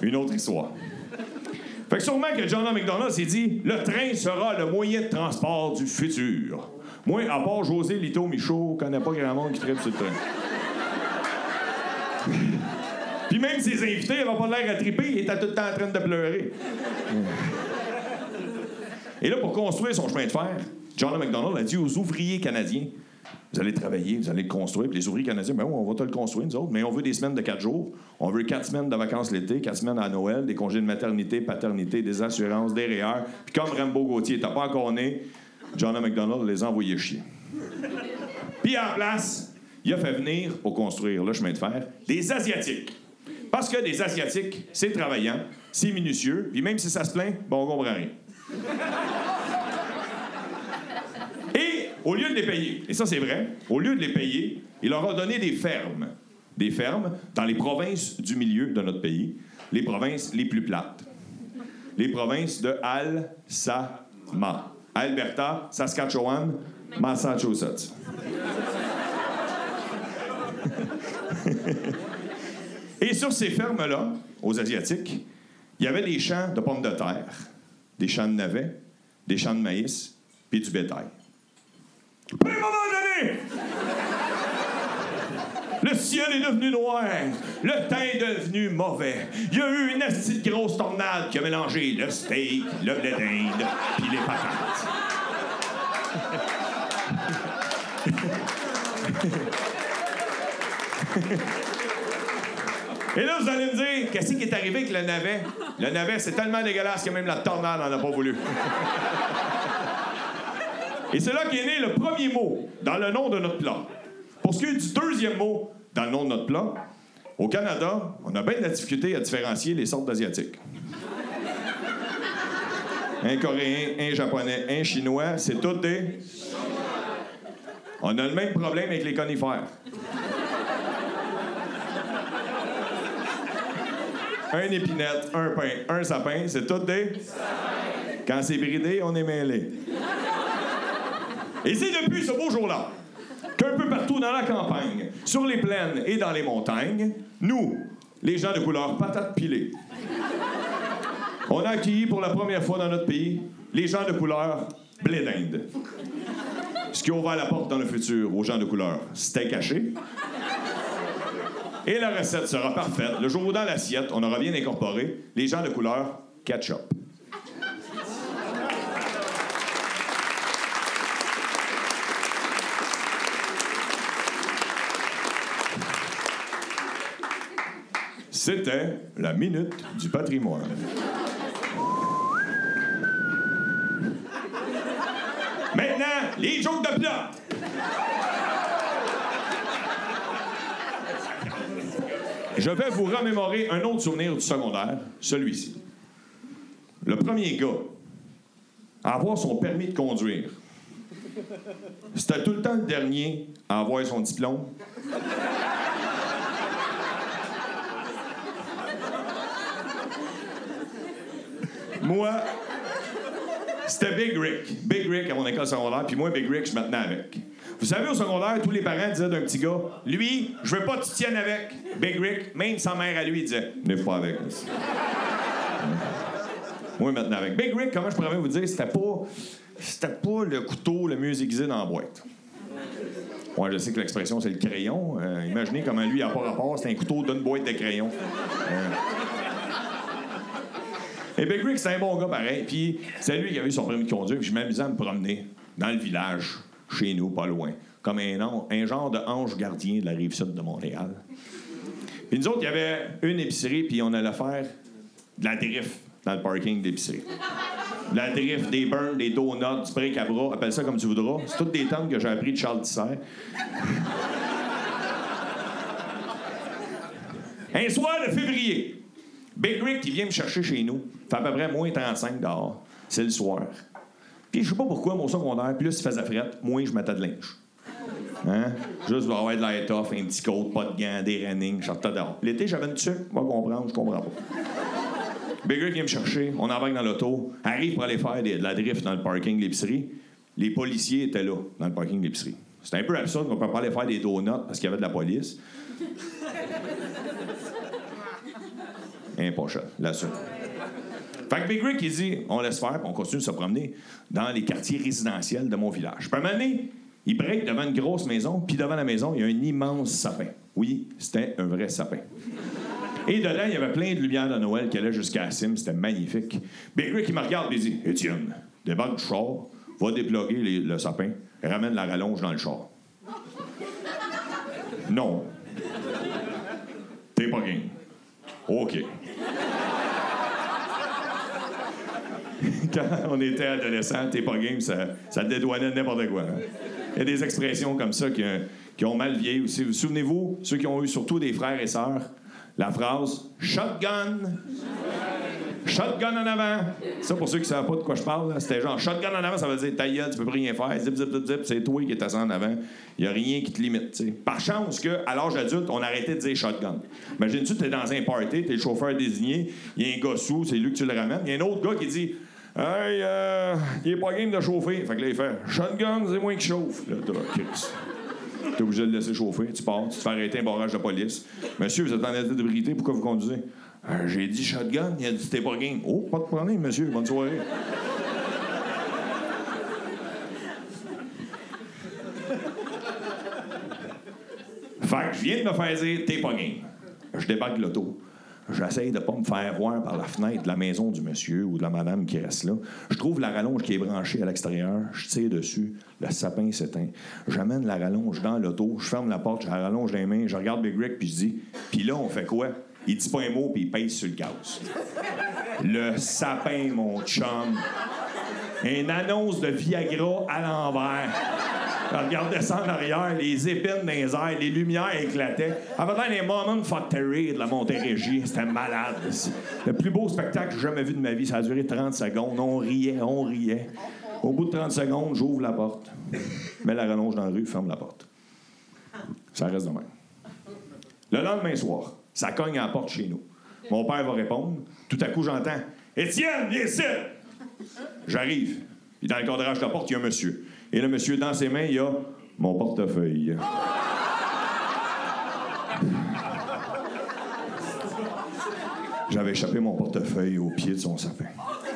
Speaker 1: Une autre histoire. Fait que sûrement que John. McDonald s'est dit le train sera le moyen de transport du futur. Moi, à part José Lito Michaud, je connais pas grand monde qui tripe sur le train. Puis même ses invités, n'avaient pas l'air à triper, ils étaient tout le temps en train de pleurer. Et là, pour construire son chemin de fer, John. McDonald a dit aux ouvriers canadiens Vous allez travailler, vous allez le construire. Puis les ouvriers canadiens, ben oui, on va te le construire, nous autres. Mais on veut des semaines de quatre jours. On veut quatre semaines de vacances l'été, quatre semaines à Noël, des congés de maternité, paternité, des assurances, des REER. Puis comme Rambo Gauthier t'as pas encore né, John. McDonald les a envoyés chier. Puis la place, il a fait venir, pour construire le chemin de fer, des Asiatiques. Parce que des Asiatiques, c'est travaillant, c'est minutieux, puis même si ça se plaint, bon, on comprend rien. Et au lieu de les payer, et ça c'est vrai, au lieu de les payer, il leur a donné des fermes. Des fermes dans les provinces du milieu de notre pays, les provinces les plus plates. Les provinces de Al-Sama, Alberta, Saskatchewan, Massachusetts. Et sur ces fermes-là, aux Asiatiques, il y avait des champs de pommes de terre, des champs de navets, des champs de maïs, puis du bétail. À un moment donné, le ciel est devenu noir, le teint est devenu mauvais. Il y a eu une petite grosse tornade qui a mélangé le steak, le blé d'Inde, puis les patates. Et là, vous allez me dire, qu'est-ce qui est arrivé avec le navet? Le navet, c'est tellement dégueulasse que même la tornade n'en a pas voulu. Et c'est là qu'est né le premier mot dans le nom de notre plat. Pour ce qui est du deuxième mot dans le nom de notre plat, au Canada, on a bien de la difficulté à différencier les sortes d'Asiatiques. Un Coréen, un Japonais, un Chinois, c'est tout des... On a le même problème avec les conifères. Un épinette, un pain, un sapin, c'est tout des... Quand c'est bridé, on est mêlé. Et c'est depuis ce beau jour-là qu'un peu partout dans la campagne, sur les plaines et dans les montagnes, nous, les gens de couleur patate pilée, on a accueilli pour la première fois dans notre pays les gens de couleur blé d'Inde. Ce qui a ouvert la porte dans le futur aux gens de couleur steak haché. Et la recette sera parfaite. Le jour où dans l'assiette, on aura bien incorporé les gens de couleur ketchup. C'était la minute du patrimoine. Maintenant, les jokes de plat. Je vais vous remémorer un autre souvenir du secondaire, celui-ci. Le premier gars à avoir son permis de conduire, c'était tout le temps le dernier à avoir son diplôme. Moi, c'était Big Rick. Big Rick à mon école secondaire, puis moi, Big Rick, je me tenais avec. Vous savez, au secondaire, tous les parents disaient d'un petit gars Lui, je veux pas que tu tiennes avec. Big Rick, même sa mère à lui, disait N'aie pas avec. moi, maintenant avec. Big Rick, comment je pourrais vous dire, c'était pas. C'était pas le couteau le mieux aiguisé dans la boîte. Ouais, je sais que l'expression, c'est le crayon. Euh, imaginez comment lui, à pas rapport, c'est un couteau d'une boîte de crayon. Euh. Et Big Rick, c'est un bon gars pareil. Puis c'est lui qui avait eu son permis de conduire. Puis je m'amusais à me promener dans le village, chez nous, pas loin, comme un, genre de ange gardien de la rive sud de Montréal. Puis nous autres, il y avait une épicerie, puis on allait faire de la drift dans le parking d'épicerie. La drift, des burns, des donuts, du break à appelle ça comme tu voudras. C'est toutes des termes que j'ai appris de Charles Tisser. Un soir de février, Big Rick, il vient me chercher chez nous. Fait à peu près moins 35 dehors. C'est le soir. Puis je sais pas pourquoi, mon secondaire, plus il faisait fret, moins je mettais de linge. Hein? Juste pour avoir de la étoffe, un petit coat, pas de gants, des running, je dehors. L'été, j'avais une tuque, moi comprendre, je comprends pas. Big Rick vient me chercher, on embarque dans l'auto, arrive pour aller faire de la drift dans le parking de l'épicerie. Les policiers étaient là, dans le parking de l'épicerie. C'était un peu absurde qu'on peut pas aller faire des donuts parce qu'il y avait de la police. Un pochette, là-dessus. Fait que Big Rick, il dit, on laisse faire, on continue de se promener dans les quartiers résidentiels de mon village. Puis à un il break devant une grosse maison, puis devant la maison, il y a un immense sapin. Oui, c'était un vrai sapin. Et dedans, il y avait plein de lumières de Noël qui allaient jusqu'à la cime. C'était magnifique. Big Rick, il me regarde et il dit Étienne, débarque du char, va déploguer les- le sapin, ramène la rallonge dans le char. non. T'es pas game. OK. Quand on était adolescent, t'es pas game, ça, ça dédouanait n'importe quoi. hein. Il y a des expressions comme ça qui, qui ont mal vieilli aussi. Vous souvenez-vous, ceux qui ont eu surtout des frères et sœurs, la phrase shotgun. Shotgun en avant. Ça, pour ceux qui ne savent pas de quoi je parle, c'était genre shotgun en avant, ça veut dire ta gueule, tu peux plus rien faire. Zip, zip, zip, zip, c'est toi qui es assis en avant. Il n'y a rien qui te limite. Par chance qu'à l'âge adulte, on a arrêté de dire shotgun. Imagine-tu, tu es dans un party, tu es le chauffeur désigné, il y a un gars sous, c'est lui que tu le ramènes. Il y a un autre gars qui dit Hey, euh, il est pas game de chauffer. Fait que là, il fait Shotgun, c'est moi qui chauffe. Là. T'es obligé de le laisser chauffer. Tu pars, tu te fais arrêter un barrage de police. Monsieur, vous êtes en état d'ébriété, pourquoi vous conduisez? Euh, J'ai dit shotgun, il a dit t'es pas game. Oh, pas de problème, monsieur, bonne soirée. fait que je viens de me faire dire t'es pas game. Je débarque de l'auto. J'essaye de pas me faire voir par la fenêtre de la maison du monsieur ou de la madame qui reste là. Je trouve la rallonge qui est branchée à l'extérieur. Je tire dessus. Le sapin s'éteint. J'amène la rallonge dans l'auto. Je ferme la porte. Je la rallonge les mains. Je regarde Big Rick puis je dis Puis là, on fait quoi? Il dit pas un mot puis il pèse sur le gaz. Le sapin, mon chum. Une annonce de Viagra à l'envers. Je regardais ça en arrière, les épines dans les airs, les lumières éclataient. Avait l'air des Moments Factory de la Montérégie. C'était malade. Le plus beau spectacle que j'ai jamais vu de ma vie. Ça a duré 30 secondes. On riait, on riait. Au bout de 30 secondes, j'ouvre la porte, mets la rallonge dans la rue, ferme la porte. Ça reste de même. Le lendemain soir, ça cogne à la porte chez nous. Mon père va répondre. Tout à coup, j'entends Étienne, viens ici! J'arrive. Puis dans le cadrage de la porte, il y a un monsieur. Et le monsieur, dans ses mains, il a mon portefeuille. J'avais échappé mon portefeuille au pied de son sapin.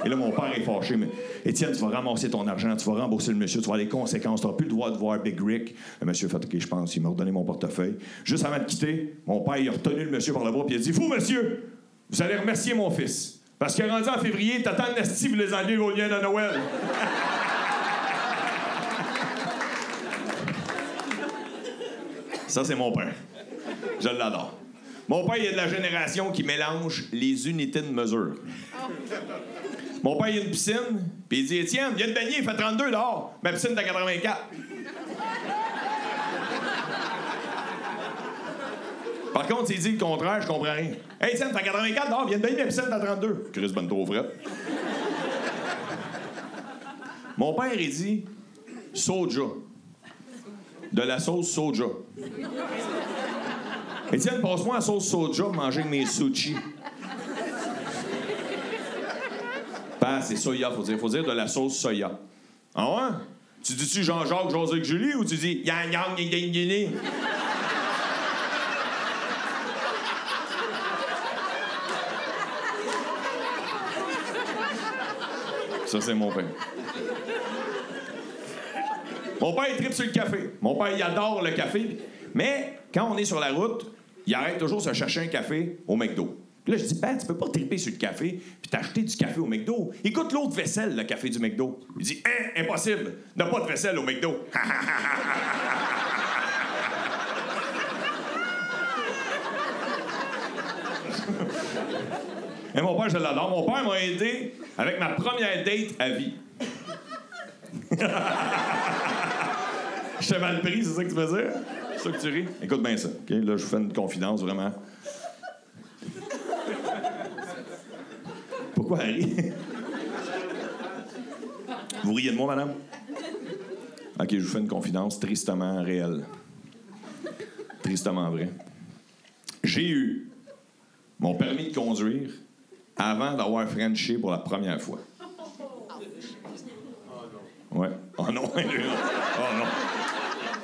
Speaker 1: Et là, mon père est fâché. Mais Étienne, tu vas ramasser ton argent, tu vas rembourser le monsieur, tu vas avoir les conséquences, tu n'auras plus le droit de voir Big Rick. Le monsieur fait OK, je pense, il m'a redonné mon portefeuille. Juste avant de quitter, mon père, il a retenu le monsieur par le bras, puis il a dit Vous, monsieur, vous allez remercier mon fils. Parce est rendu en février, t'attends le nasty pour les enlever au lien de Noël. Ça, c'est mon père. Je l'adore. Mon père, il est de la génération qui mélange les unités de mesure. Mon père, il a une piscine, puis il dit Étienne, viens de baigner, il fait 32 dehors. Ma piscine, t'as 84. Par contre, s'il dit le contraire, je comprends rien. Hey, Étienne, t'as 84 dehors, viens de baigner, ma piscine, t'as 32. Chris, bonne trop. Mon père, il dit soja. De la sauce soja. Étienne, passe-moi la sauce soja pour manger mes sushis. Pas, c'est soya, faut dire. Faut dire de la sauce soya. Ah ouais? Tu dis-tu Jean-Jacques, José Julie ou tu dis Yang Yang Yang Yang Yang Ça, c'est mon père. Mon père, il tripe sur le café. Mon père, il adore le café. Mais quand on est sur la route, il arrête toujours de se chercher un café au McDo. Puis là, je dis, ben, tu peux pas triper sur le café puis t'acheter du café au McDo. Écoute l'autre vaisselle, le café du McDo. Il dit, hein, impossible, n'a pas de vaisselle au McDo. Et mon père, je l'adore. Mon père m'a aidé avec ma première date à vie. Je t'ai mal pris, c'est ça que tu veux dire? C'est ça que tu ris? Écoute bien ça. OK? Là, je vous fais une confidence, vraiment. pourquoi elle rit. vous riez de moi, madame? OK, je vous fais une confidence tristement réelle. Tristement vrai. J'ai eu mon permis de conduire avant d'avoir Frenché pour la première fois. Ouais. Oh non, oh non.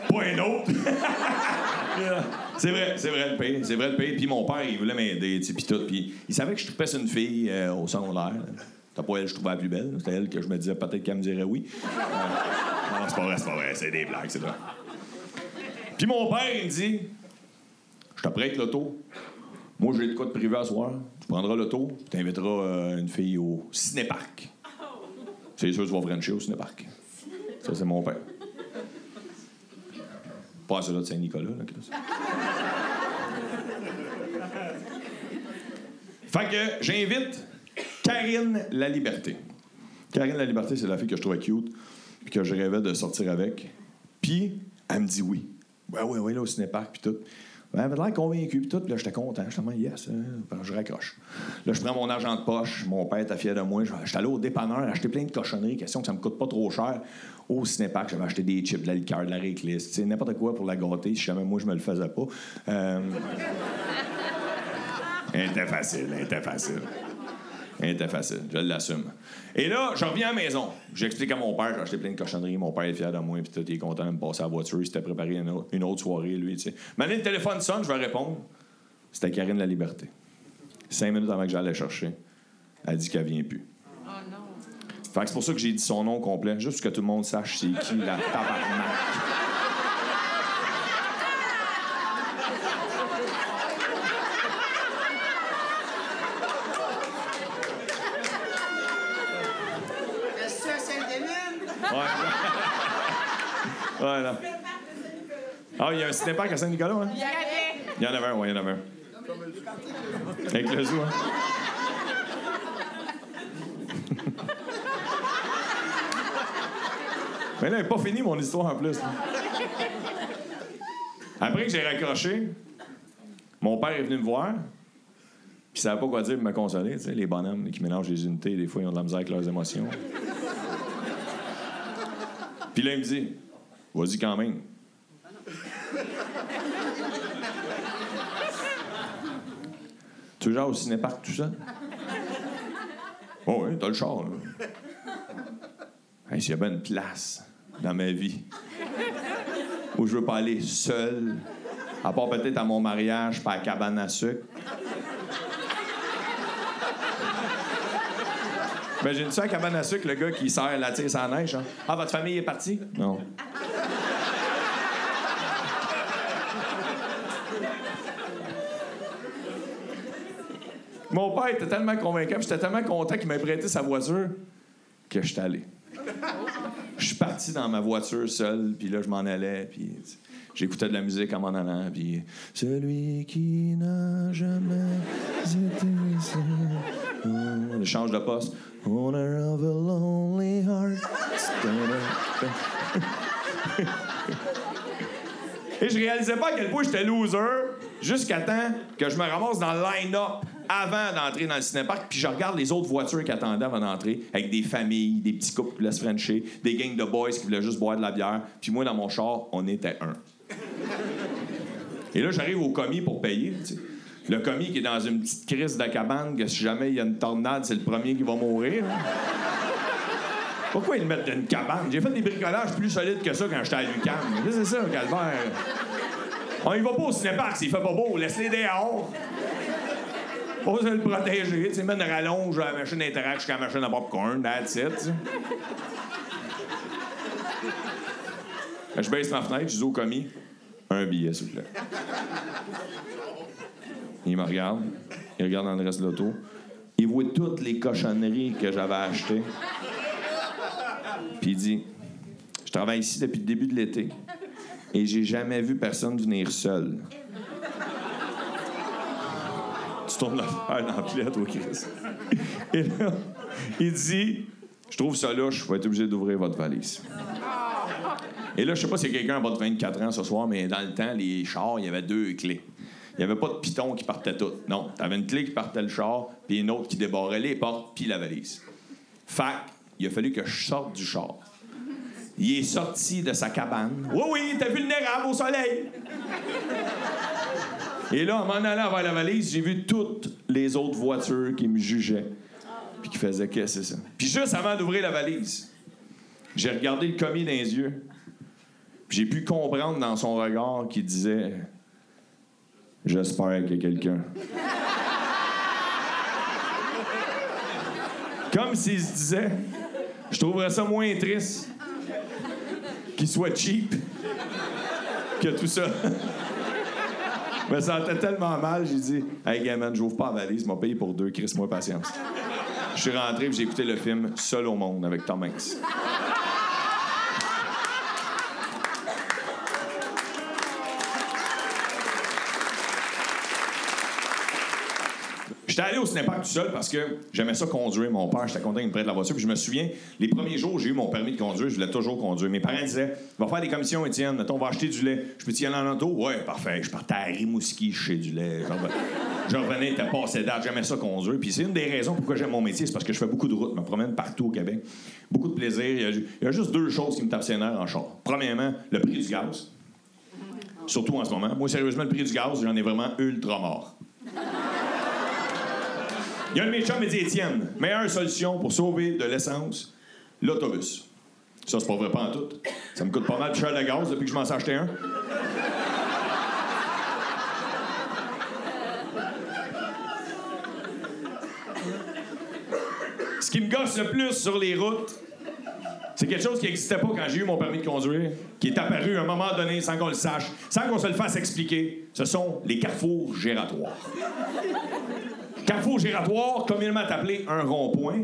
Speaker 1: Pas un autre. c'est vrai, c'est vrai le pire, c'est vrai le pire. Puis mon père, il voulait m'aider, puis tout. Puis il savait que je trouvais une fille euh, au secondaire. C'était pas elle que je trouvais la plus belle. C'était elle que je me disais peut-être qu'elle me dirait oui. Euh, non, c'est pas vrai, c'est pas vrai. C'est des blagues, c'est vrai. Puis mon père, il me dit Je te prête l'auto. Moi, j'ai de quoi de privé à soir. Tu prendras l'auto, tu t'inviteras euh, une fille au cinéparc. C'est sûr que tu vas Frencher au cinéparc. Ça, c'est mon père. Pas celui-là de Saint-Nicolas, là, Chris. Fait que j'invite Karine La Liberté. Karine La Liberté, c'est la fille que je trouvais cute, puis que je rêvais de sortir avec. Puis, elle me dit oui. Ouais, ouais, ouais, là, au cinéparc, puis tout. Ben, avait l'air convaincue, puis tout. Là, j'étais content. J'étais yes, hein. Je raccroche. Là, je prends mon argent de poche. Mon père était fier de moi. J'étais allé au dépanneur, acheter plein de cochonneries, question que ça me coûte pas trop cher. Au cinéparc, j'avais acheté des chips, de la liqueur, de la sais, n'importe quoi pour la gâter, si jamais moi, je me le faisais pas. Euh... Était facile, était facile. Elle était facile, je l'assume. Et là, je reviens à la maison. J'explique à mon père, j'ai acheté plein de cochonneries, mon père est fier de moi, puis tout, il est content de me passer à la voiture. Il s'était préparé une autre, une autre soirée, lui, tu sais. Maintenant, le téléphone sonne, je vais répondre. C'était Karine La Liberté. Cinq minutes avant que j'allais chercher, elle dit qu'elle vient plus.
Speaker 3: Oh non.
Speaker 1: Fait que c'est pour ça que j'ai dit son nom complet, juste pour que tout le monde sache c'est qui la tabarnak.
Speaker 5: Est-ce que c'est Saint-Denis?
Speaker 1: Ouais. ouais, là. Ah, il y a un cinépark à Saint-Nicolas, hein?
Speaker 3: Il y avait.
Speaker 1: Il y en avait un, oui, il y en avait un. Avec le zoo, hein? Mais là, elle n'est pas finie, mon histoire, en plus. Après que j'ai raccroché, mon père est venu me voir. Puis il savait pas quoi dire pour me consoler. Tu sais, les bonhommes qui mélangent les unités, des fois, ils ont de la misère avec leurs émotions. Puis là, il me dit Vas-y quand même. Tu genre au cinéparc tout seul? Oh oui, t'as le char. Hey, S'il y avait une place dans ma vie où je veux pas aller seul, à part peut-être à mon mariage, pas à la cabane à sucre. Imagine-tu à la cabane à sucre, le gars qui sert la tire sans neige? hein? Ah, votre famille est partie? Non. Mon père était tellement convaincant, j'étais tellement content qu'il m'ait prêté sa voiture que je suis allé. Je suis parti dans ma voiture seul, puis là, je m'en allais, puis j'écoutais de la musique en m'en allant, puis celui qui n'a jamais été seul. On change de poste. Owner of a lonely heart. Et je réalisais pas à quel point j'étais loser jusqu'à temps que je me ramasse dans le line-up avant d'entrer dans le cinépark, puis je regarde les autres voitures qui attendaient avant d'entrer, avec des familles, des petits couples qui voulaient se frencher, des gangs de boys qui voulaient juste boire de la bière, puis moi, dans mon char, on était un. Et là, j'arrive au commis pour payer. Le commis qui est dans une petite crise de cabane, que si jamais il y a une tornade, c'est le premier qui va mourir. Pourquoi ils le mettent dans une cabane? J'ai fait des bricolages plus solides que ça quand j'étais à l'UQAM. C'est ça, calvaire? On y va pas au cinépark s'il fait pas beau. Laisse-les dehors. Besoin de le protéger. Tu sais, une rallonge à la machine d'interact jusqu'à la machine à popcorn. That's it. sais. Je baisse ma fenêtre, je dis au commis, un billet, s'il vous plaît. Il me regarde. Il regarde dans le reste de l'auto. Il voit toutes les cochonneries que j'avais achetées. Puis il dit Je travaille ici depuis le début de l'été et j'ai jamais vu personne venir seul. Tu dans. Et là, il dit Je trouve ça louche, je vais être obligé d'ouvrir votre valise. Et là, je sais pas si quelqu'un a bas de 24 ans ce soir, mais dans le temps, les chars, il y avait deux clés. Il n'y avait pas de piton qui partait tout. Non, t'avais une clé qui partait le char, puis une autre qui débarrait les portes, puis la valise. Fac, il a fallu que je sorte du char. Il est sorti de sa cabane. Oui, oui, était vulnérable au soleil. Et là, en m'en allant vers la valise, j'ai vu toutes les autres voitures qui me jugeaient. Puis qui faisaient qu'est-ce que c'est ça. Puis juste avant d'ouvrir la valise, j'ai regardé le commis dans les yeux. Puis j'ai pu comprendre dans son regard qu'il disait J'espère qu'il y a quelqu'un. Comme s'il se disait Je trouverais ça moins triste qu'il soit cheap que tout ça. Je me sentais tellement mal, j'ai dit Hey, gamin, j'ouvre pas la valise, m'a payé pour deux, Chris, moi patience. Je suis rentré et j'ai écouté le film Seul au monde avec Tom Hanks. J'étais allé au cinéma tout seul parce que j'aimais ça conduire. Mon père, j'étais content qu'il me prête la voiture. Puis je me souviens, les premiers jours j'ai eu mon permis de conduire, je voulais toujours conduire. Mes parents disaient Va faire des commissions, Étienne. Mettons, on va acheter du lait. Je peux y aller en auto? Ouais, parfait. Je partais à Rimouski chez du lait. Je revenais- t'as passé date. J'aimais ça conduire. Puis c'est une des raisons pourquoi j'aime mon métier. C'est parce que je fais beaucoup de routes. Je me promène partout au Québec. Beaucoup de plaisir. Il y a, juste deux choses qui me tapent en char. Premièrement, le prix du gaz. Surtout en ce moment. Moi, sérieusement, le prix du gaz, j'en ai vraiment ultra mort. Il y a un de mes chums me dit Étienne, meilleure solution pour sauver de l'essence, l'autobus. Ça, c'est pas vrai pas en tout. Ça me coûte pas mal de cher le gaz depuis que je m'en suis acheté un. Ce qui me gosse le plus sur les routes, c'est quelque chose qui n'existait pas quand j'ai eu mon permis de conduire, qui est apparu à un moment donné sans qu'on le sache, sans qu'on se le fasse expliquer. Ce sont les carrefours gératoires. Carrefour giratoire, communément appelé un rond-point.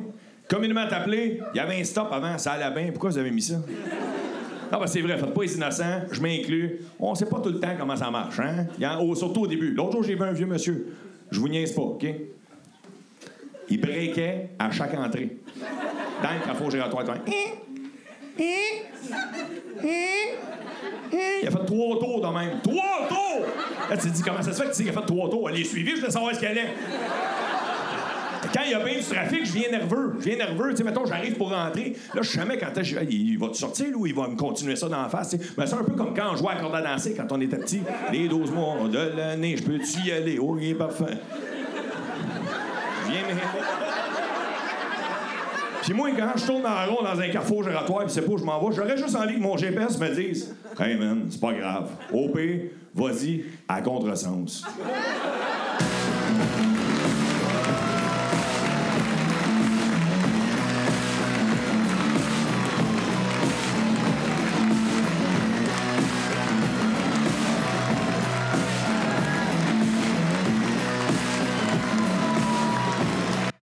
Speaker 1: Communément appelé, il y avait un stop avant, ça allait bien. Pourquoi vous avez mis ça? Ah, ben c'est vrai, faites pas les innocents, je m'inclus. On sait pas tout le temps comment ça marche, hein? Surtout au début. L'autre jour, j'ai vu un vieux monsieur. Je vous niaise pas, OK? Il breakait à chaque entrée. Dans le carrefour giratoire, il il a fait trois tours de même. Trois tours! Tu te dis, comment ça se fait que tu sais qu'il a fait trois tours? Elle est suivie, je voulais savoir ce qu'elle est. Quand il y a bien du trafic, je viens nerveux. Je viens nerveux. Tu sais, mettons, j'arrive pour rentrer. Là, je sais jamais quand je- il va te sortir, ou il va me continuer ça dans la face. Mais c'est un peu comme quand on jouait à corde à danser quand on était petit. Les 12 mois de l'année, je peux-tu y aller? Oh, il est parfait. Viens, mais. Puis moi, quand je tourne en rond dans un carrefour gératoire, puis c'est pas où je m'en vais, j'aurais juste envie que mon GPS me dise Hey man, c'est pas grave. OP, vas-y, à contresens.